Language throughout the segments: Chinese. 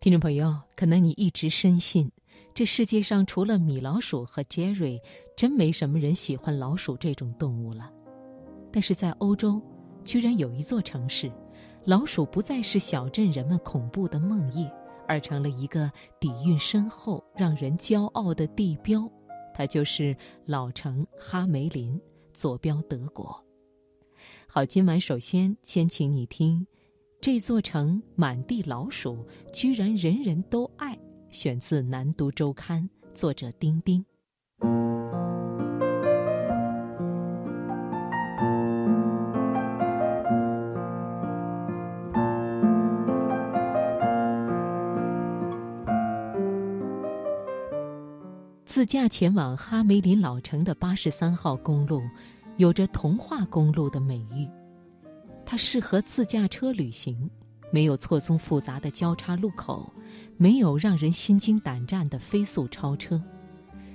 听众朋友，可能你一直深信，这世界上除了米老鼠和 Jerry，真没什么人喜欢老鼠这种动物了。但是在欧洲，居然有一座城市，老鼠不再是小镇人们恐怖的梦魇，而成了一个底蕴深厚、让人骄傲的地标。它就是老城哈梅林，坐标德国。好，今晚首先先请你听。这座城满地老鼠，居然人人都爱。选自《南都周刊》，作者丁丁。自驾前往哈梅林老城的八十三号公路，有着“童话公路”的美誉。它适合自驾车旅行，没有错综复杂的交叉路口，没有让人心惊胆战的飞速超车，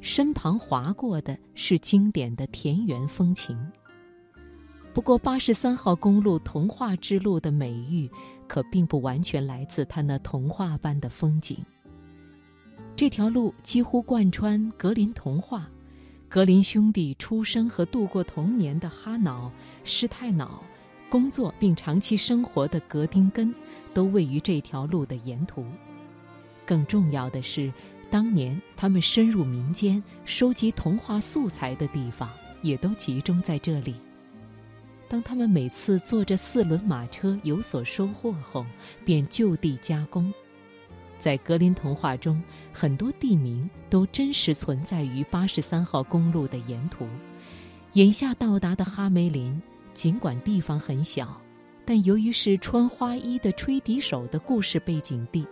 身旁划过的是经典的田园风情。不过，八十三号公路“童话之路”的美誉可并不完全来自它那童话般的风景。这条路几乎贯穿格林童话，格林兄弟出生和度过童年的哈瑙、施泰瑙。工作并长期生活的格丁根，都位于这条路的沿途。更重要的是，当年他们深入民间收集童话素材的地方，也都集中在这里。当他们每次坐着四轮马车有所收获后，便就地加工。在格林童话中，很多地名都真实存在于八十三号公路的沿途。眼下到达的哈梅林。尽管地方很小，但由于是穿花衣的吹笛手的故事背景地，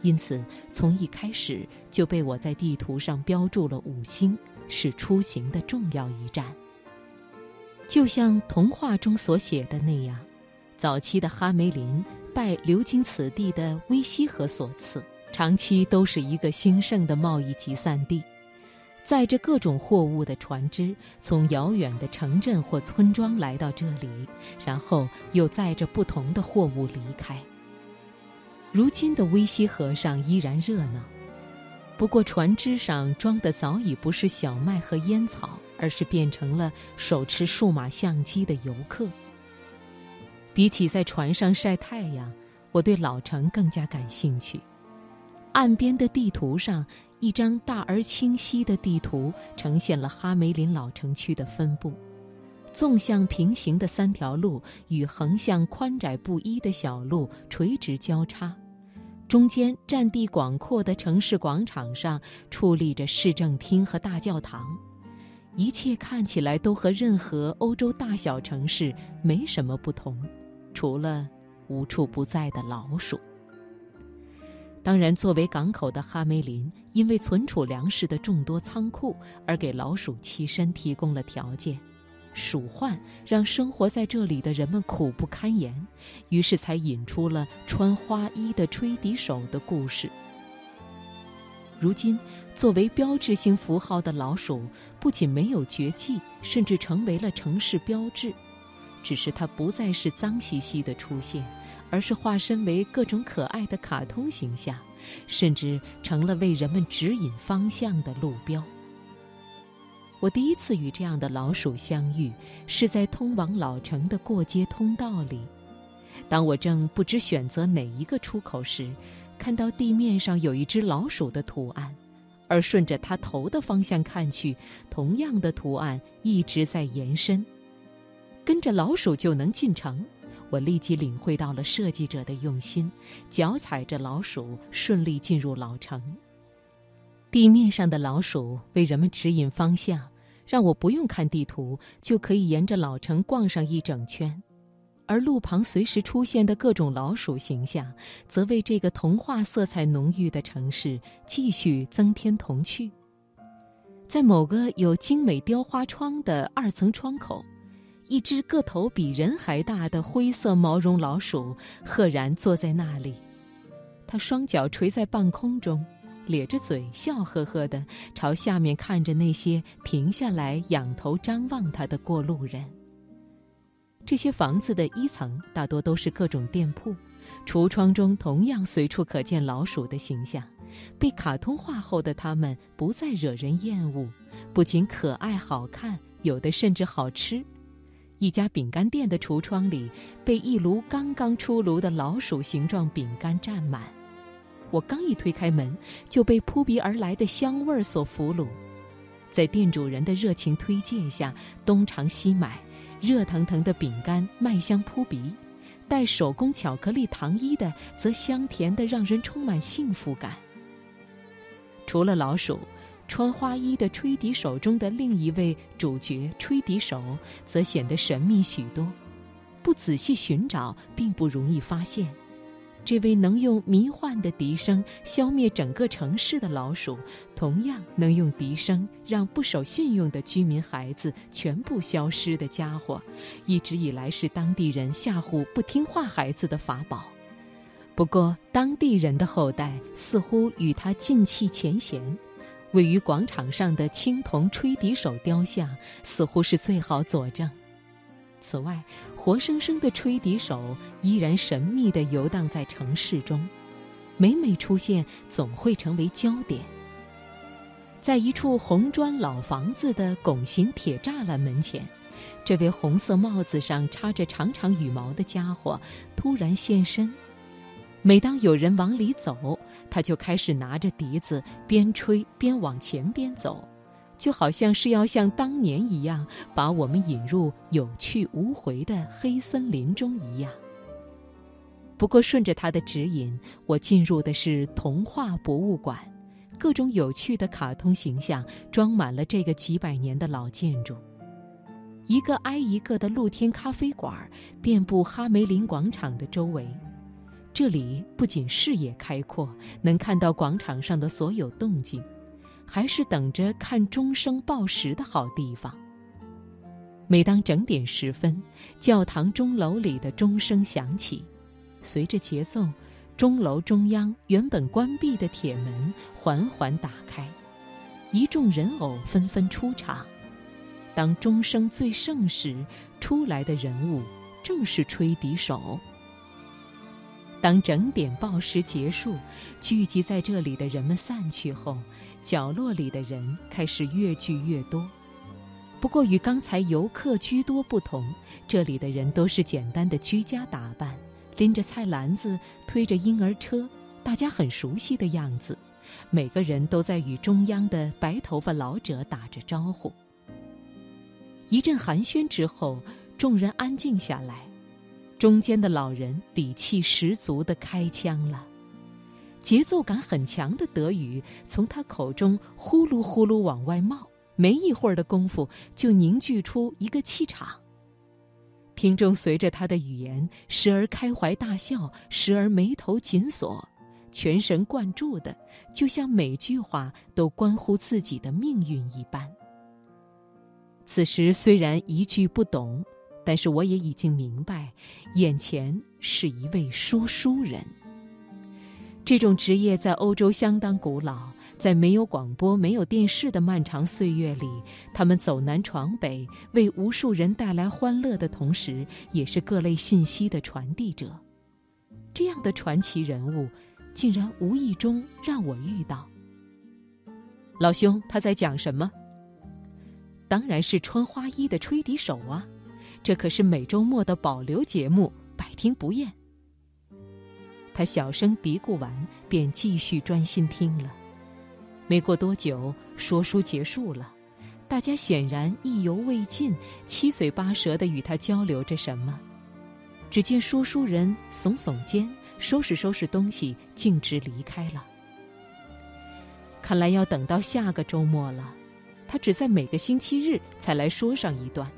因此从一开始就被我在地图上标注了五星，是出行的重要一站。就像童话中所写的那样，早期的哈梅林拜流经此地的威西河所赐，长期都是一个兴盛的贸易集散地。载着各种货物的船只从遥远的城镇或村庄来到这里，然后又载着不同的货物离开。如今的威西河上依然热闹，不过船只上装的早已不是小麦和烟草，而是变成了手持数码相机的游客。比起在船上晒太阳，我对老城更加感兴趣。岸边的地图上。一张大而清晰的地图呈现了哈梅林老城区的分布，纵向平行的三条路与横向宽窄不一的小路垂直交叉，中间占地广阔的城市广场上矗立着市政厅和大教堂，一切看起来都和任何欧洲大小城市没什么不同，除了无处不在的老鼠。当然，作为港口的哈梅林，因为存储粮食的众多仓库，而给老鼠栖身提供了条件。鼠患让生活在这里的人们苦不堪言，于是才引出了穿花衣的吹笛手的故事。如今，作为标志性符号的老鼠，不仅没有绝迹，甚至成为了城市标志。只是它不再是脏兮兮的出现，而是化身为各种可爱的卡通形象，甚至成了为人们指引方向的路标。我第一次与这样的老鼠相遇，是在通往老城的过街通道里。当我正不知选择哪一个出口时，看到地面上有一只老鼠的图案，而顺着它头的方向看去，同样的图案一直在延伸。跟着老鼠就能进城，我立即领会到了设计者的用心，脚踩着老鼠顺利进入老城。地面上的老鼠为人们指引方向，让我不用看地图就可以沿着老城逛上一整圈，而路旁随时出现的各种老鼠形象，则为这个童话色彩浓郁的城市继续增添童趣。在某个有精美雕花窗的二层窗口。一只个头比人还大的灰色毛绒老鼠赫然坐在那里，它双脚垂在半空中，咧着嘴，笑呵呵地朝下面看着那些停下来仰头张望它的过路人。这些房子的一层大多都是各种店铺，橱窗中同样随处可见老鼠的形象。被卡通化后的它们不再惹人厌恶，不仅可爱好看，有的甚至好吃。一家饼干店的橱窗里被一炉刚刚出炉的老鼠形状饼干占满。我刚一推开门，就被扑鼻而来的香味儿所俘虏。在店主人的热情推荐下，东尝西买，热腾腾的饼干麦香扑鼻，带手工巧克力糖衣的则香甜的让人充满幸福感。除了老鼠，穿花衣的吹笛手中的另一位主角吹笛手则显得神秘许多，不仔细寻找并不容易发现。这位能用迷幻的笛声消灭整个城市的老鼠，同样能用笛声让不守信用的居民孩子全部消失的家伙，一直以来是当地人吓唬不听话孩子的法宝。不过，当地人的后代似乎与他近戚前嫌。位于广场上的青铜吹笛手雕像，似乎是最好佐证。此外，活生生的吹笛手依然神秘地游荡在城市中，每每出现总会成为焦点。在一处红砖老房子的拱形铁栅栏门前，这位红色帽子上插着长长羽毛的家伙突然现身。每当有人往里走，他就开始拿着笛子边吹边往前边走。就好像是要像当年一样，把我们引入有去无回的黑森林中一样。不过，顺着他的指引，我进入的是童话博物馆，各种有趣的卡通形象装满了这个几百年的老建筑。一个挨一个的露天咖啡馆遍布哈梅林广场的周围，这里不仅视野开阔，能看到广场上的所有动静。还是等着看钟声报时的好地方。每当整点时分，教堂钟楼里的钟声响起，随着节奏，钟楼中央原本关闭的铁门缓缓打开，一众人偶纷纷出场。当钟声最盛时，出来的人物正是吹笛手。当整点报时结束，聚集在这里的人们散去后，角落里的人开始越聚越多。不过与刚才游客居多不同，这里的人都是简单的居家打扮，拎着菜篮子，推着婴儿车，大家很熟悉的样子。每个人都在与中央的白头发老者打着招呼。一阵寒暄之后，众人安静下来。中间的老人底气十足地开枪了，节奏感很强的德语从他口中呼噜呼噜往外冒，没一会儿的功夫就凝聚出一个气场。听众随着他的语言，时而开怀大笑，时而眉头紧锁，全神贯注的，就像每句话都关乎自己的命运一般。此时虽然一句不懂。但是我也已经明白，眼前是一位说书人。这种职业在欧洲相当古老，在没有广播、没有电视的漫长岁月里，他们走南闯北，为无数人带来欢乐的同时，也是各类信息的传递者。这样的传奇人物，竟然无意中让我遇到。老兄，他在讲什么？当然是穿花衣的吹笛手啊！这可是每周末的保留节目，百听不厌。他小声嘀咕完，便继续专心听了。没过多久，说书结束了，大家显然意犹未尽，七嘴八舌的与他交流着什么。只见说书人耸耸肩，收拾收拾东西，径直离开了。看来要等到下个周末了，他只在每个星期日才来说上一段。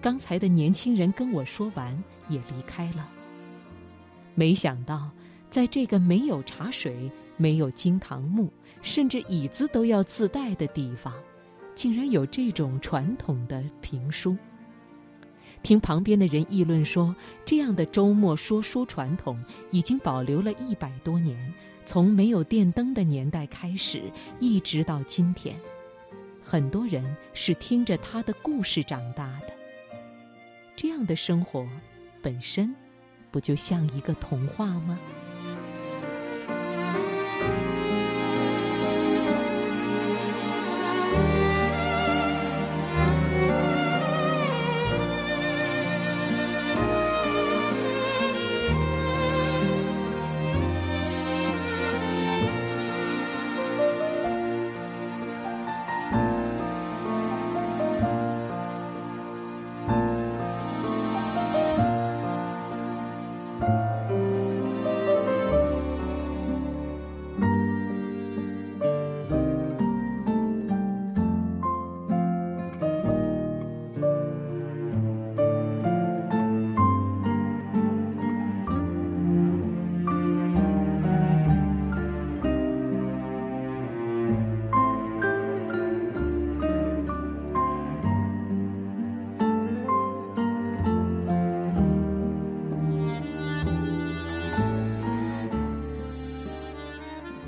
刚才的年轻人跟我说完，也离开了。没想到，在这个没有茶水、没有金堂木，甚至椅子都要自带的地方，竟然有这种传统的评书。听旁边的人议论说，这样的周末说书传统已经保留了一百多年，从没有电灯的年代开始，一直到今天，很多人是听着他的故事长大的。这样的生活，本身不就像一个童话吗？